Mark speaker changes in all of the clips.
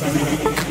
Speaker 1: Thank you.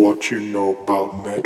Speaker 2: What you know about me?